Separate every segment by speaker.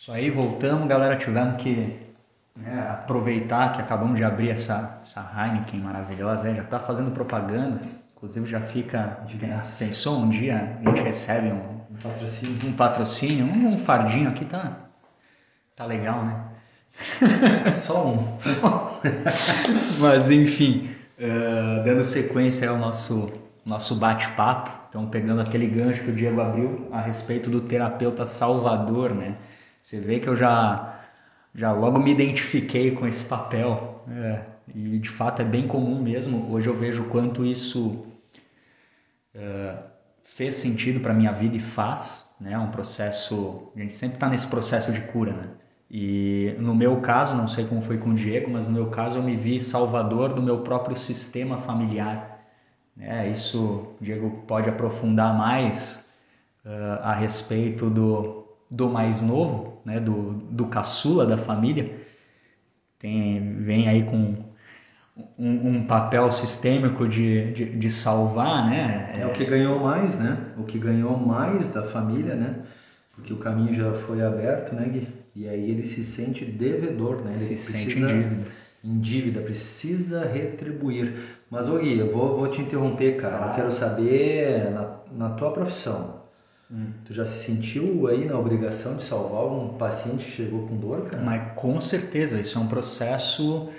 Speaker 1: Isso aí, voltamos, galera. Tivemos que né, aproveitar que acabamos de abrir essa, essa Heineken maravilhosa, né? já está fazendo propaganda. Inclusive já fica.
Speaker 2: De graça.
Speaker 1: Pensou um dia a gente recebe um,
Speaker 2: Um patrocínio.
Speaker 1: um patrocínio, um, um fardinho aqui, tá, tá legal, né?
Speaker 2: Só um.
Speaker 1: Mas enfim, eh, dando sequência ao nosso, nosso bate-papo, então pegando aquele gancho que o Diego abriu a respeito do terapeuta salvador, né? Você vê que eu já, já logo me identifiquei com esse papel, é, e de fato é bem comum mesmo. Hoje eu vejo quanto isso eh, fez sentido para minha vida e faz, né? Um processo, a gente sempre está nesse processo de cura, né? E no meu caso, não sei como foi com o Diego, mas no meu caso eu me vi salvador do meu próprio sistema familiar. Né? Isso, Diego pode aprofundar mais eh, a respeito do, do mais novo, né? do, do caçula da família. Tem, vem aí com um, um papel sistêmico de, de, de salvar, né?
Speaker 2: É o que ganhou mais, né? O que ganhou mais da família, né? Porque o caminho já foi aberto, né, Gui? E aí ele se sente devedor, né? Ele
Speaker 1: Se sente em dívida.
Speaker 2: Em dívida, precisa retribuir. Mas, ô Gui, eu vou, vou te interromper, cara. Eu quero saber, na, na tua profissão,
Speaker 1: Hum.
Speaker 2: tu já se sentiu aí na obrigação de salvar um paciente que chegou com dor, cara?
Speaker 1: Mas com certeza, isso é um processo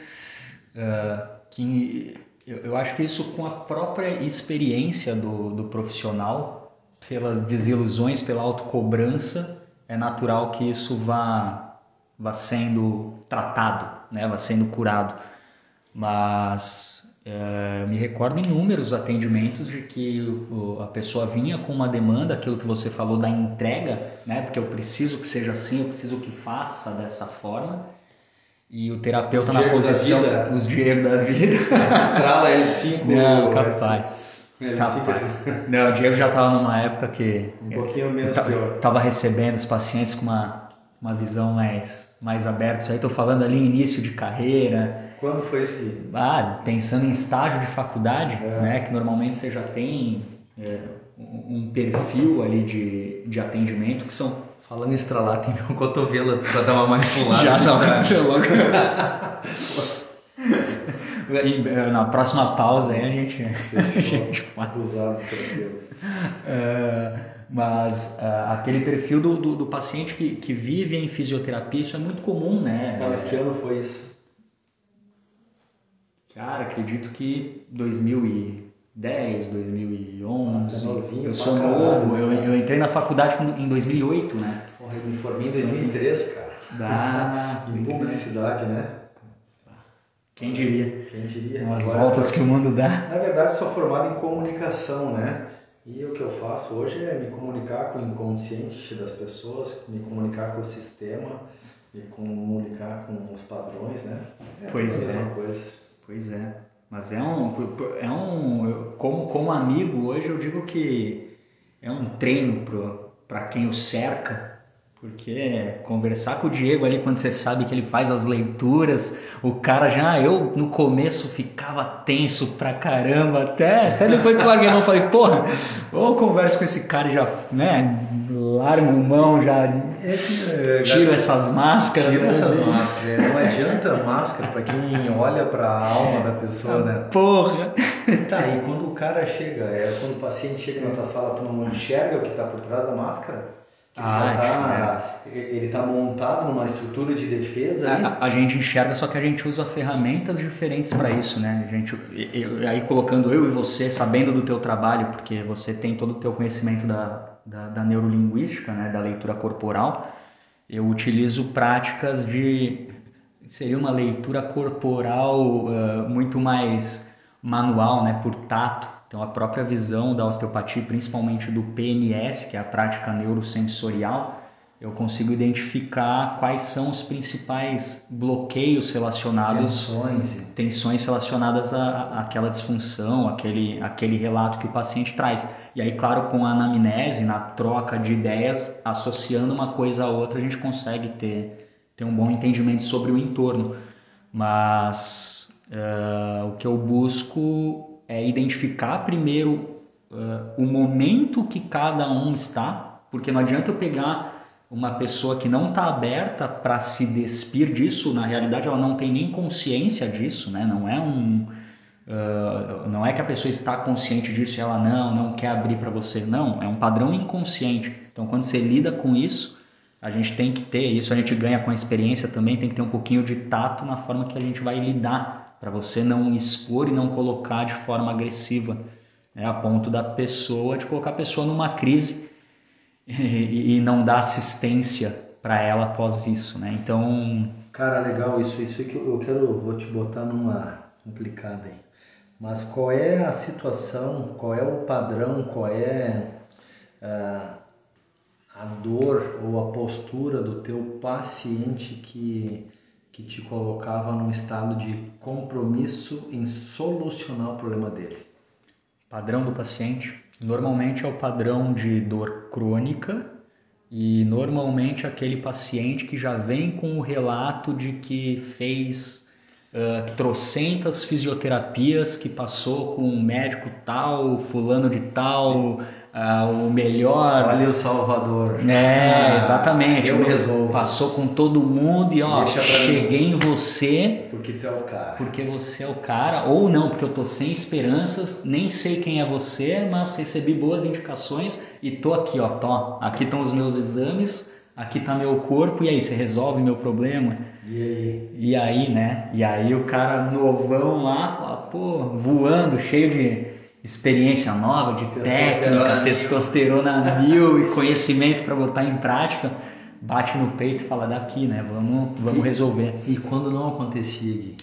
Speaker 1: eh, que eu, eu acho que isso com a própria experiência do, do profissional, pelas desilusões, pela autocobrança, é natural que isso vá, vá sendo tratado, né? vá sendo curado. Mas eh, me recordo inúmeros atendimentos de que o- a pessoa vinha com uma demanda, aquilo que você falou da entrega, né? Porque eu preciso que seja assim, eu preciso que faça dessa forma. E o terapeuta
Speaker 2: Os
Speaker 1: na
Speaker 2: da
Speaker 1: posição,
Speaker 2: vida.
Speaker 1: os Diego da vida.
Speaker 2: Estrala L5.
Speaker 1: Não, capaz.
Speaker 2: L5,
Speaker 1: Capaz. Não, o Diego já estava numa época que
Speaker 2: Um pouquinho menos pior.
Speaker 1: tava recebendo os pacientes com uma, uma visão mais, mais aberta. Isso aí tô falando ali início de carreira,
Speaker 2: Quando foi isso, Gui?
Speaker 1: ah, pensando em estágio de faculdade,
Speaker 2: É.
Speaker 1: né, que normalmente você já tem é, um perfil ali de, de atendimento que são
Speaker 2: Falando em estralar, tem meu cotovelo pra dar uma manipulada.
Speaker 1: Já não,
Speaker 2: Tá.
Speaker 1: você é louco. Eh, Na próxima pausa aí a gente, a gente faz.
Speaker 2: Abusado do cotovelo.
Speaker 1: É, mas é, aquele perfil do, do, do paciente que, que vive em fisioterapia, isso é muito comum, né?
Speaker 2: Mas que ano foi isso?
Speaker 1: Cara, acredito que 2010, 2011.
Speaker 2: Ah, tá novinho
Speaker 1: eu sou novo,
Speaker 2: né,
Speaker 1: eu,
Speaker 2: cara?
Speaker 1: eu entrei na faculdade em 2008, né?
Speaker 2: Porra, eu me formei em 2003, cara.
Speaker 1: Ah,
Speaker 2: Em
Speaker 1: é.
Speaker 2: publicidade, né?
Speaker 1: Quem diria?
Speaker 2: Quem diria?
Speaker 1: As
Speaker 2: Agora,
Speaker 1: voltas que o mundo dá.
Speaker 2: Na verdade, sou formado em comunicação, né? E o que eu faço hoje é me comunicar com o inconsciente das pessoas, me comunicar com o sistema, me comunicar com os padrões, né? É
Speaker 1: Pois
Speaker 2: a
Speaker 1: é.
Speaker 2: mesma coisa.
Speaker 1: Pois é. Mas é um. É um como, como amigo, hoje eu digo que é um treino para quem o cerca. Porque conversar com o Diego ali quando você sabe que ele faz as leituras, o cara já. Eu no começo ficava tenso pra caramba, até, até depois que eu larguei a mão, falei, porra, ou converso com esse cara e já, né, largo mão, já
Speaker 2: É que,
Speaker 1: tiro essas máscaras.
Speaker 2: Tira
Speaker 1: né?
Speaker 2: essas máscaras. Não adianta máscara pra quem olha pra alma da pessoa, né?
Speaker 1: Porra!
Speaker 2: Tá, e quando o cara chega, é, quando o paciente chega na tua sala, tu não enxerga o que tá por trás da máscara?
Speaker 1: Ah,
Speaker 2: tá, ele tá montado numa estrutura de defesa?
Speaker 1: A, a gente enxerga, só que a gente usa ferramentas diferentes para isso, né? A gente, eu- aí colocando eu e você, sabendo do teu trabalho, porque você tem todo o teu conhecimento da, da, da neurolinguística, né? Da leitura corporal, eu utilizo práticas de... Seria uma leitura corporal ah, muito mais manual, né? Por tato. Então a própria visão da osteopatia, principalmente do PNS, que é a prática neurosensorial, eu consigo identificar quais são os principais bloqueios relacionados
Speaker 2: Tensões.
Speaker 1: tensões relacionadas à- àquela disfunção, aquele, aquele relato que o paciente traz. E aí, claro, com a anamnese, na troca de ideias, associando uma coisa a outra, a gente consegue ter, ter um bom entendimento sobre o entorno. Mas eh, o que eu busco é identificar primeiro eh, o momento que cada um está, porque não adianta eu pegar uma pessoa que não está aberta para se despir disso, na realidade ela não tem nem consciência disso, né? Não é um uh, não é que a pessoa está consciente disso e ela não não quer abrir para você, não, é um padrão inconsciente. Então quando você lida com isso, a gente tem que ter isso, a gente ganha com a experiência também, tem que ter um pouquinho de tato na forma que a gente vai lidar para você não expor e não colocar de forma agressiva, né? a ponto da pessoa de colocar a pessoa numa crise e, e não dar assistência para ela após isso, né? Então,
Speaker 2: cara, legal isso, isso que eu quero, vou te botar numa complicada aí. Mas qual é a situação, qual é o padrão, qual é uh, a dor ou a postura do teu paciente que que te colocava num estado de compromisso em solucionar o problema dele?
Speaker 1: Padrão do paciente normalmente é o padrão de dor crônica e normalmente aquele paciente que já vem com o relato de que fez uh, trocentas fisioterapias, que passou com um médico tal, fulano de tal, uh, o melhor.
Speaker 2: Olha o Salvador.
Speaker 1: É, ah, exatamente.
Speaker 2: Eu resolvo.
Speaker 1: Passou com todo mundo e ó, cheguei
Speaker 2: mim.
Speaker 1: em você.
Speaker 2: Porque tu é o cara.
Speaker 1: Porque você é o cara, ou não, porque eu tô sem esperanças, nem sei quem é você, mas recebi boas indicações e tô aqui, ó, tô. Aqui estão os meus exames, aqui tá meu corpo, e aí, você resolve meu problema?
Speaker 2: E aí?
Speaker 1: E aí, né? E aí o cara novão lá, fala, pô, voando, cheio de experiência nova, de técnica, testosterona mil e conhecimento para botar em prática, bate no peito e fala daqui, né? Vamos, vamos
Speaker 2: e,
Speaker 1: resolver.
Speaker 2: E quando não acontecia, Gui?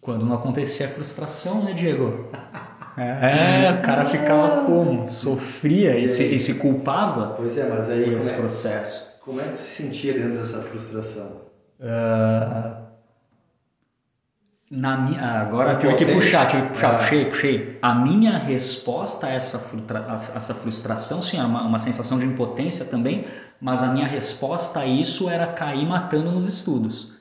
Speaker 1: Quando não acontecia é frustração, né, Diego? É, o cara ficava como? Sofria e, se, e se culpava
Speaker 2: pois é, mas aí,
Speaker 1: por esse
Speaker 2: como é,
Speaker 1: processo.
Speaker 2: Como é que se sentia dentro dessa frustração?
Speaker 1: Uh, na minha, agora tive que puxar, tive que puxar, ah. puxei, puxei. A minha resposta a essa, frustra, a essa frustração, sim, era uma, uma sensação de impotência também, mas a minha resposta a isso era cair matando nos estudos.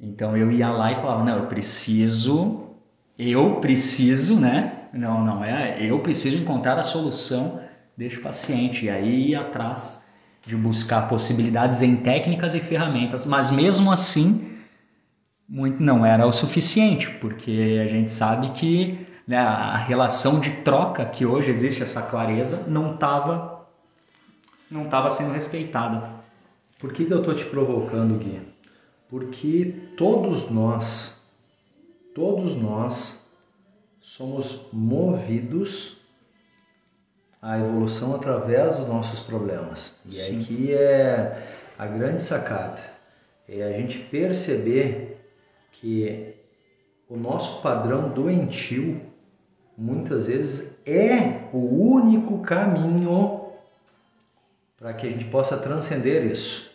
Speaker 1: Então eu ia lá e falava, não, eu preciso, eu preciso, né? Não, não é, eu preciso encontrar a solução deste paciente. E aí ia atrás de buscar possibilidades em técnicas e ferramentas, mas mesmo assim muito não era o suficiente, porque a gente sabe que né, a relação de troca que hoje existe, essa clareza, não estava não tava sendo respeitada.
Speaker 2: Por que, que eu estou te provocando, Gui? Porque todos nós, todos nós somos movidos à evolução através dos nossos problemas. E Sim. aqui é a grande sacada. É a gente perceber que o nosso padrão doentio muitas vezes é o único caminho para que a gente possa transcender isso.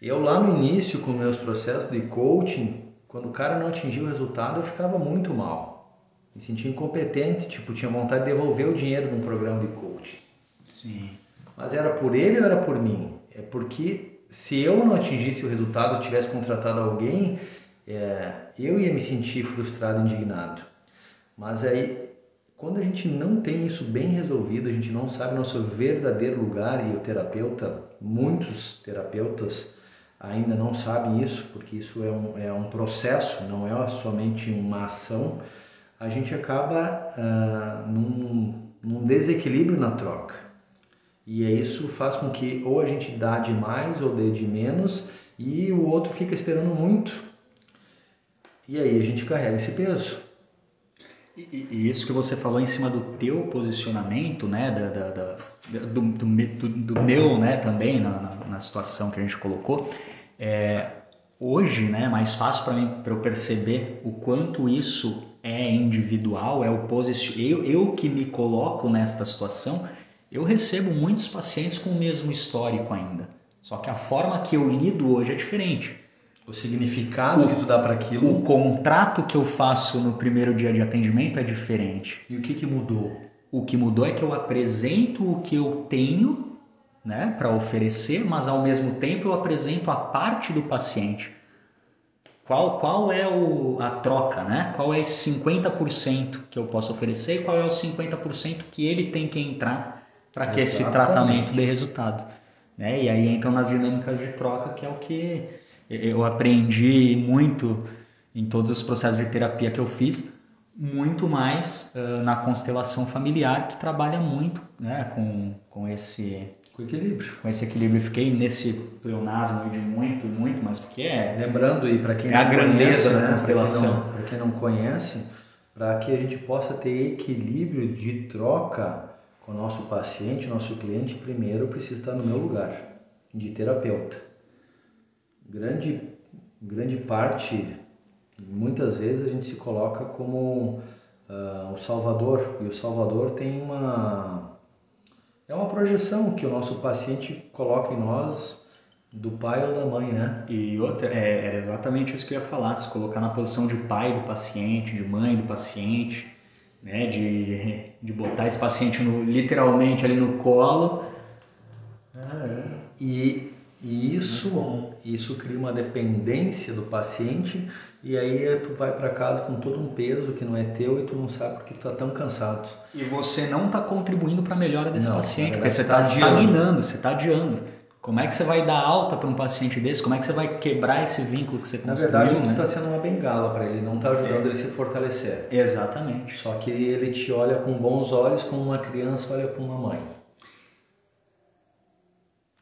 Speaker 2: Eu lá no início com meus processos de coaching, quando o cara não atingia o resultado, eu ficava muito mal. Me sentia incompetente, tipo, tinha vontade de devolver o dinheiro num programa de coaching.
Speaker 1: Sim.
Speaker 2: Mas era por ele ou era por mim? É porque se eu não atingisse o resultado, tivesse contratado alguém, é, eu ia me sentir frustrado, indignado. Mas aí, quando a gente não tem isso bem resolvido, a gente não sabe nosso verdadeiro lugar e o terapeuta, muitos terapeutas ainda não sabem isso, porque isso é um, é um processo, não é somente uma ação, a gente acaba ah, num, num desequilíbrio na troca. E é isso faz com que ou a gente dá de mais ou dê de menos e o outro fica esperando muito. E aí a gente carrega esse peso.
Speaker 1: E, e isso que você falou em cima do teu posicionamento, né, da, da, da do, do, do, do, meu, né, também na, na, na, situação que a gente colocou, é, hoje, né, é mais fácil para mim para eu perceber o quanto isso é individual, é o posicion... eu, eu que me coloco nesta situação eu recebo muitos pacientes com o mesmo histórico ainda. Só que a forma que eu lido hoje é diferente.
Speaker 2: O significado o, que tu dá para aquilo.
Speaker 1: O contrato que eu faço no primeiro dia de atendimento é diferente.
Speaker 2: E o que, que mudou?
Speaker 1: O que mudou é que eu apresento o que eu tenho né, para oferecer, mas ao mesmo tempo eu apresento a parte do paciente. Qual, qual é o, a troca, né? Qual é esse 50% que eu posso oferecer e qual é o 50% que ele tem que entrar para que esse tratamento dê resultado. Né? E aí entram nas dinâmicas de troca, que é o que eu aprendi muito em todos os processos de terapia que eu fiz, muito mais uh, na constelação familiar, que trabalha muito né, com, com esse
Speaker 2: com equilíbrio.
Speaker 1: Com esse equilíbrio. Fiquei nesse pleonasmo de muito, muito, mas porque é.
Speaker 2: Lembrando, e para quem
Speaker 1: é a grandeza da
Speaker 2: né,
Speaker 1: constelação.
Speaker 2: Para quem, não conhece, para que a gente possa ter equilíbrio de troca o nosso paciente, nosso cliente, primeiro precisa estar no meu lugar, de terapeuta. Grande, grande parte, muitas vezes a gente se coloca como uh, o Salvador, e o Salvador tem uma é uma projeção que o nosso paciente coloca em nós do pai ou da mãe, né?
Speaker 1: E outra, é, era exatamente isso que eu ia falar, se colocar na posição de pai do paciente, de mãe do paciente, né? De, de botar esse paciente no, literalmente ali no colo.
Speaker 2: Ah, é. E e isso, isso cria uma dependência do paciente e aí tu vai para casa com todo um peso que não é teu e tu não sabe porque tu tá tão cansado.
Speaker 1: E você não está contribuindo para a melhora desse não, paciente, porque você está tá estagnando, você está adiando. Como é que você vai dar alta para um paciente desse? Como é que você vai quebrar esse vínculo que você construiu?
Speaker 2: Na verdade,
Speaker 1: tu
Speaker 2: está né? sendo uma bengala para ele, não está ajudando é. ele a se fortalecer.
Speaker 1: Exatamente.
Speaker 2: Só que ele te olha com bons olhos como uma criança olha com uma mãe.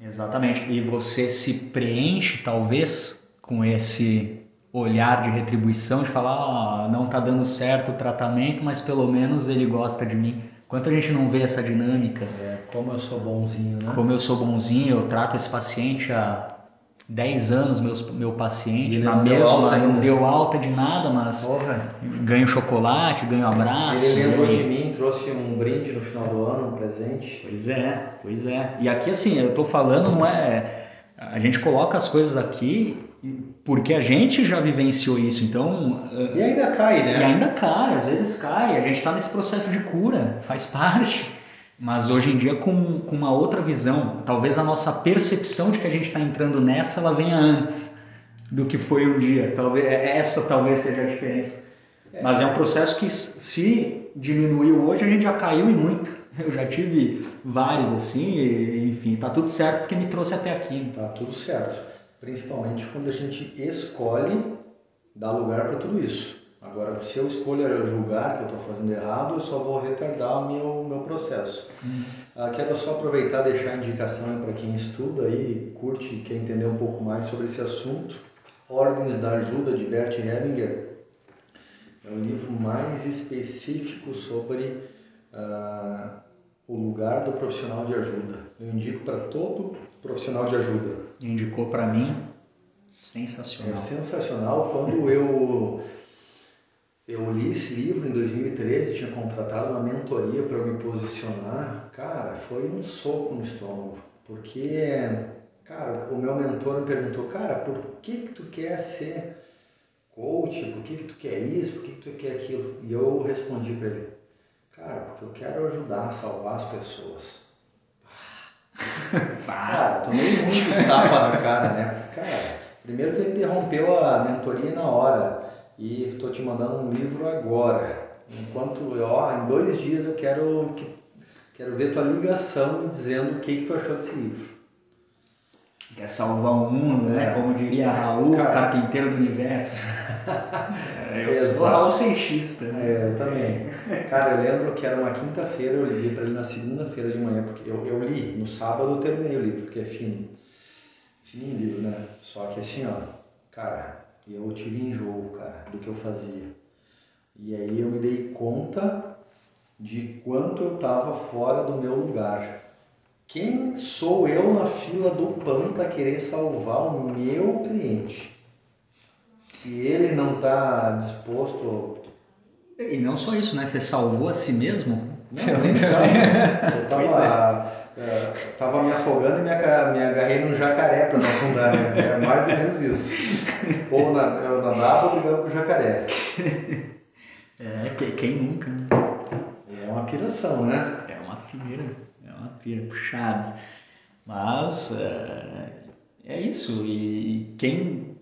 Speaker 1: Exatamente. E você se preenche, talvez, com esse olhar de retribuição, de falar, ah, não está dando certo o tratamento, mas pelo menos ele gosta de mim. Quanto a gente não vê essa dinâmica?
Speaker 2: É, como eu sou bonzinho, né?
Speaker 1: Como eu sou bonzinho, eu trato esse paciente há 10 anos meus, meu paciente, na mesma, não deu alta de nada, mas Porra. ganho chocolate, ganho abraço.
Speaker 2: Ele lembrou de mim, trouxe um brinde no final do ano, um presente.
Speaker 1: Pois é, pois é. E aqui assim, eu tô falando, não é. A gente coloca as coisas aqui porque a gente já vivenciou isso, então.
Speaker 2: E ainda cai, né?
Speaker 1: E ainda cai, às vezes cai. A gente está nesse processo de cura, faz parte mas hoje em dia com, com uma outra visão. Talvez a nossa percepção de que a gente está entrando nessa ela venha antes do que foi um dia. Talvez é, essa talvez seja a diferença. É. Mas é um processo que se diminuiu hoje a gente já caiu e muito. Eu já tive vários assim, e, enfim, tá tudo certo porque me trouxe até aqui.
Speaker 2: Tá tudo certo. Principalmente quando a gente escolhe dar lugar para tudo isso. Agora, se eu escolher julgar que eu estou fazendo errado, eu só vou retardar o meu, meu processo. Uhum. Ah, quero só aproveitar e deixar a indicação para quem estuda e curte e quer entender um pouco mais sobre esse assunto. Ordens da Ajuda, de Bert Hellinger. É o livro mais específico sobre ah, o lugar do profissional de ajuda. Eu indico para todo profissional de ajuda.
Speaker 1: Indicou para mim, sensacional.
Speaker 2: É sensacional. Quando eu eu li esse livro em 2013, tinha contratado uma mentoria para me posicionar. Cara, foi um soco no estômago, porque, cara, o meu mentor me perguntou, cara, por que que tu quer ser coach? Por que que tu quer isso? Por que que tu quer aquilo? E eu respondi para ele, cara, porque eu quero ajudar a salvar as pessoas. cara, tomei muito tapa na cara, né? Cara, primeiro que ele interrompeu a mentoria na hora e estou te mandando um livro agora. Enquanto, ó, em dois dias eu quero, quero ver tua ligação me dizendo o que, que tu achou desse livro.
Speaker 1: Quer salvar o mundo, né? É. Como diria Raul, Cara, carpinteiro do universo.
Speaker 2: é, eu Exato. sou Raul Seixista. Né? É, eu também. Cara, eu lembro que era uma quinta-feira, eu liguei para ele na segunda-feira de manhã, porque eu, eu li, no sábado eu terminei o livro, que é fino. Fininho livro, né? Só que assim, ó, cara, eu tive enjoo, cara, do que eu fazia. E aí eu me dei conta de quanto eu estava fora do meu lugar. Quem sou eu na fila do pão para querer salvar o meu cliente? Se ele não está disposto.
Speaker 1: E não só isso, né? Você salvou a si mesmo?
Speaker 2: Não, nem eu estava é, tava me afogando e me, agarrei num jacaré para não afundar, né? É mais ou menos isso. Ou na, eu nadava brigando com o jacaré.
Speaker 1: É, quem nunca, né?
Speaker 2: É uma piração, né?
Speaker 1: É uma pira, é uma pira puxada. Mas é, é isso. E quem,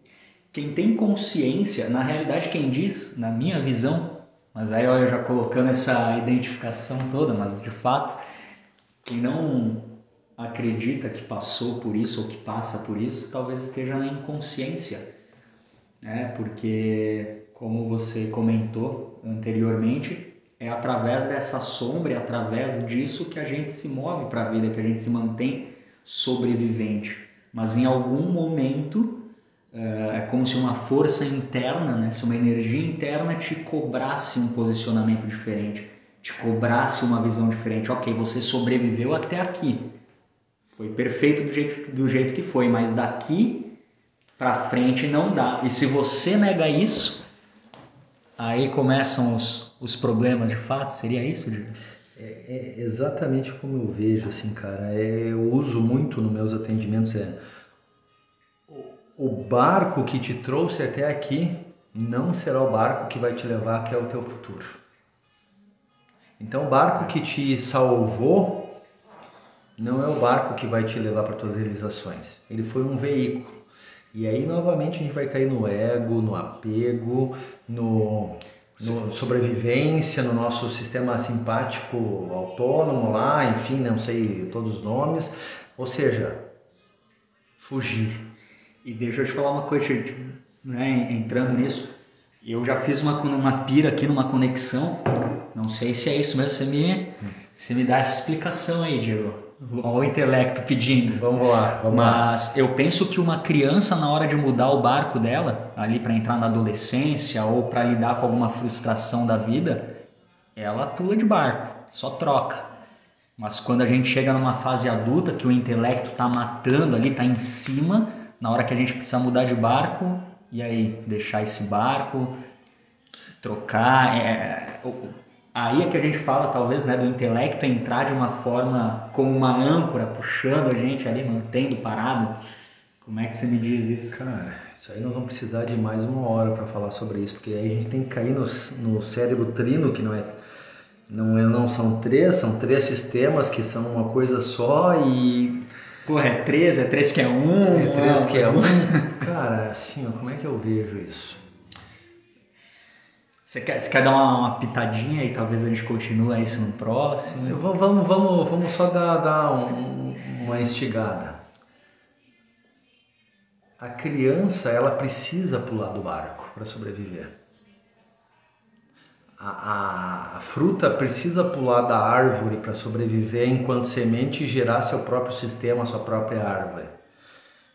Speaker 1: quem tem consciência, na realidade, quem diz, na minha visão, mas aí olha, já colocando essa identificação toda, mas de fato quem não acredita que passou por isso ou que passa por isso, talvez esteja na inconsciência. Né? Porque, como você comentou anteriormente, é através dessa sombra, é através disso que a gente se move para a vida, que a gente se mantém sobrevivente. Mas em algum momento é, é como se uma força interna, né, se uma energia interna te cobrasse um posicionamento diferente, te cobrasse uma visão diferente. Ok, você sobreviveu até aqui, foi perfeito do jeito, do jeito que foi, mas daqui para frente não dá. E se você nega isso, aí começam os, os problemas de fato. Seria isso, Diego?
Speaker 2: É, é, exatamente como eu vejo, assim, cara. É, eu uso muito nos meus atendimentos é o, o barco que te trouxe até aqui não será o barco que vai te levar até o teu futuro. Então, o barco que te salvou não é o barco que vai te levar para tuas realizações. Ele foi um veículo. E aí novamente a gente vai cair no ego, no apego, no, no sobrevivência, no nosso sistema simpático autônomo lá, enfim, não sei todos os nomes. Ou seja, fugir.
Speaker 1: E deixa eu te falar uma coisa, né, entrando nisso, eu já fiz uma, uma pira aqui numa conexão, não sei se é isso mesmo, você me, você me dá essa explicação aí, Diego. Olha o intelecto pedindo.
Speaker 2: Vamos lá, vamos
Speaker 1: Mas
Speaker 2: lá.
Speaker 1: eu penso que uma criança, na hora de mudar o barco dela, ali para entrar na adolescência ou para lidar com alguma frustração da vida, ela pula de barco, só troca. Mas quando a gente chega numa fase adulta, que o intelecto tá matando ali, tá em cima, na hora que a gente precisa mudar de barco, e aí, deixar esse barco, trocar. É, Aí é que a gente fala, talvez, né, do intelecto entrar de uma forma como uma âncora, puxando a gente ali, mantendo parado. Como é que você me diz isso?
Speaker 2: Cara, isso aí nós vamos precisar de mais uma hora para falar sobre isso, porque aí a gente tem que cair no, no cérebro trino, que não é, não é, não são três, são três sistemas que são uma coisa só e
Speaker 1: Porra, é três, é três que é um.
Speaker 2: É três que é um. Cara, assim, ó, como é que eu vejo isso?
Speaker 1: Você quer, você quer dar uma, uma, pitadinha e talvez a gente continue isso no próximo?
Speaker 2: Eu, vamos, vamos, vamos só dar, dar um, uma instigada. A criança ela precisa pular do barco para sobreviver. A, a, a, fruta precisa pular da árvore para sobreviver enquanto semente e gerar seu próprio sistema, sua própria árvore.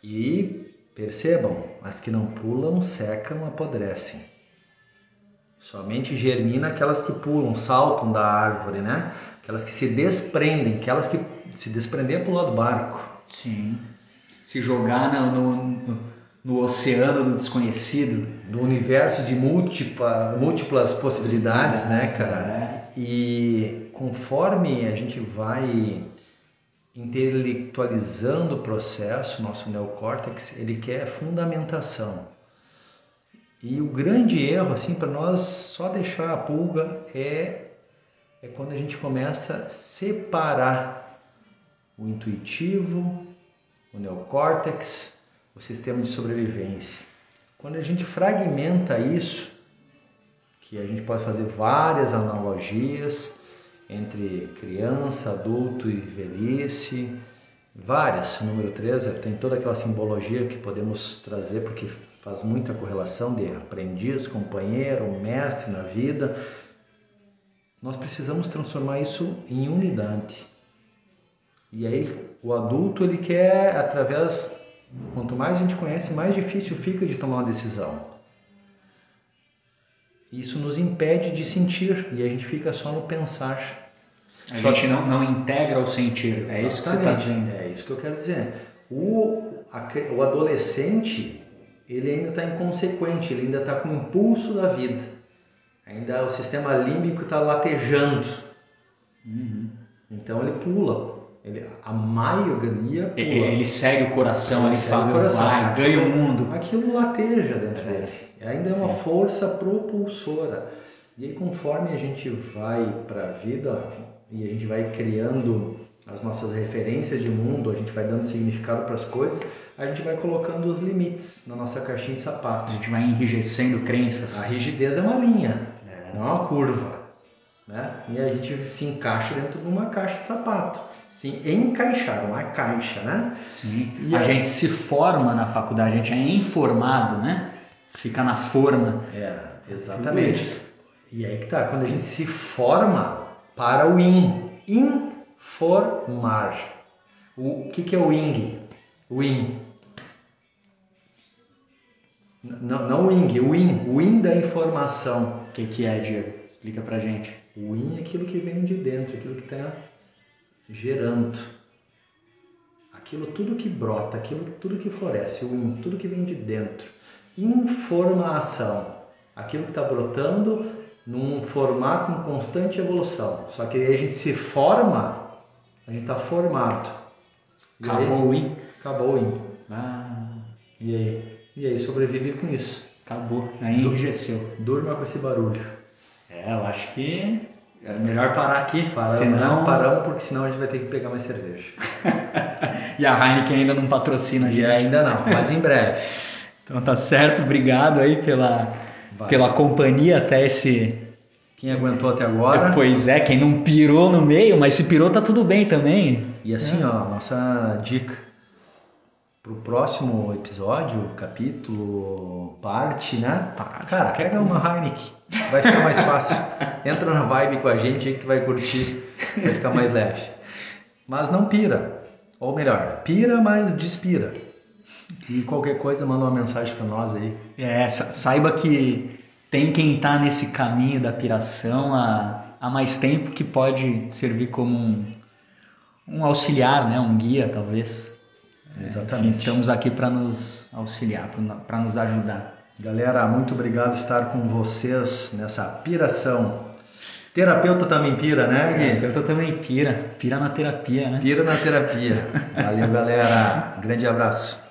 Speaker 2: E percebam, as que não pulam secam, apodrecem. Somente germina aquelas que pulam, saltam da árvore, né? Aquelas que se desprendem, aquelas que se desprender pular do barco.
Speaker 1: Sim. Se jogar no, no, no oceano do desconhecido.
Speaker 2: Do universo de múltipla, múltiplas possibilidades, né, cara?
Speaker 1: É.
Speaker 2: E conforme a gente vai intelectualizando o processo, nosso neocórtex, ele quer fundamentação. E o grande erro, assim, para nós só deixar a pulga é, é quando a gente começa a separar o intuitivo, o neocórtex, o sistema de sobrevivência. Quando a gente fragmenta isso, que a gente pode fazer várias analogias entre criança, adulto e velhice, várias, número 13, tem toda aquela simbologia que podemos trazer, porque faz muita correlação de aprendiz, companheiro, mestre na vida. Nós precisamos transformar isso em unidade. E aí o adulto ele quer através quanto mais a gente conhece, mais difícil fica de tomar uma decisão. Isso nos impede de sentir e a gente fica só no pensar.
Speaker 1: A só gente não, não integra o sentir. Exatamente. É isso que você está dizendo.
Speaker 2: É isso que eu quero dizer. O, a, o adolescente ele ainda está inconsequente, ele ainda está com o impulso da vida. Ainda o sistema límbico está latejando.
Speaker 1: Uhum.
Speaker 2: Então ele pula. Ele, a maioria pula.
Speaker 1: Ele segue o coração, ele, ele fala, coração, vai, ganha o mundo.
Speaker 2: Aquilo lateja dentro é. dele. Ainda é uma força propulsora. E aí conforme a gente vai para a vida e a gente vai criando as nossas referências de mundo, a gente vai dando significado para as coisas, a gente vai colocando os limites na nossa caixinha de sapato.
Speaker 1: A gente vai enrijecendo crenças.
Speaker 2: A rigidez é uma linha, é. não é uma curva. Né? E a gente se encaixa dentro de uma caixa de sapato. Sim, encaixar, não é caixa, né?
Speaker 1: Sim.
Speaker 2: E
Speaker 1: a gente se forma na faculdade, a gente é informado, né? Fica na forma.
Speaker 2: É, exatamente. E aí que tá, quando a gente se forma para o IN, informar. O que, que é o ING? O IN. Não, não o ING, o IN, o IN da informação.
Speaker 1: O que, que é, Diego? Explica pra gente.
Speaker 2: O IN é aquilo que vem de dentro, aquilo que está gerando. Aquilo tudo que brota, aquilo tudo que floresce, o IN, tudo que vem de dentro. Informação, aquilo que está brotando num formato em constante evolução. Só que aí a gente se forma, a gente está formado. E aí-
Speaker 1: Acabou o IN?
Speaker 2: Acabou o IN.
Speaker 1: Ah,
Speaker 2: E aí? E aí, sobreviver com isso.
Speaker 1: acabou. Aí enrijeceu.
Speaker 2: Durma com esse barulho.
Speaker 1: É, eu acho que é melhor parar aqui.
Speaker 2: Paramos,
Speaker 1: senão...
Speaker 2: não paramos porque senão a gente vai ter que pegar mais cerveja.
Speaker 1: E a Heineken ainda não patrocina a
Speaker 2: E
Speaker 1: gente.
Speaker 2: ainda não, mas em breve.
Speaker 1: Então tá certo, obrigado aí pela, pela companhia até esse.
Speaker 2: Quem aguentou até agora?
Speaker 1: Pois é, quem não pirou no meio, mas se pirou tá tudo bem também.
Speaker 2: E assim, ó, nossa dica pro próximo episódio, capítulo, parte, né? Cara, pega uma Heineken, vai ficar mais fácil. Entra na vibe com a gente aí que tu vai curtir, vai ficar mais leve. Mas não pira, ou melhor, pira, mas despira. E qualquer coisa, manda uma mensagem pra nós aí.
Speaker 1: É, sa- saiba que tem quem tá nesse caminho da piração há, há mais tempo que pode servir como um, um auxiliar, né? um guia talvez.
Speaker 2: Exatamente.
Speaker 1: Enfim, estamos aqui para nos auxiliar, para nos ajudar.
Speaker 2: Galera, muito obrigado estar com vocês nessa piração. Terapeuta também pira, né, Gui?
Speaker 1: Eu também pira, pira na terapia, né?
Speaker 2: Pira na terapia. Valeu, galera. Grande abraço.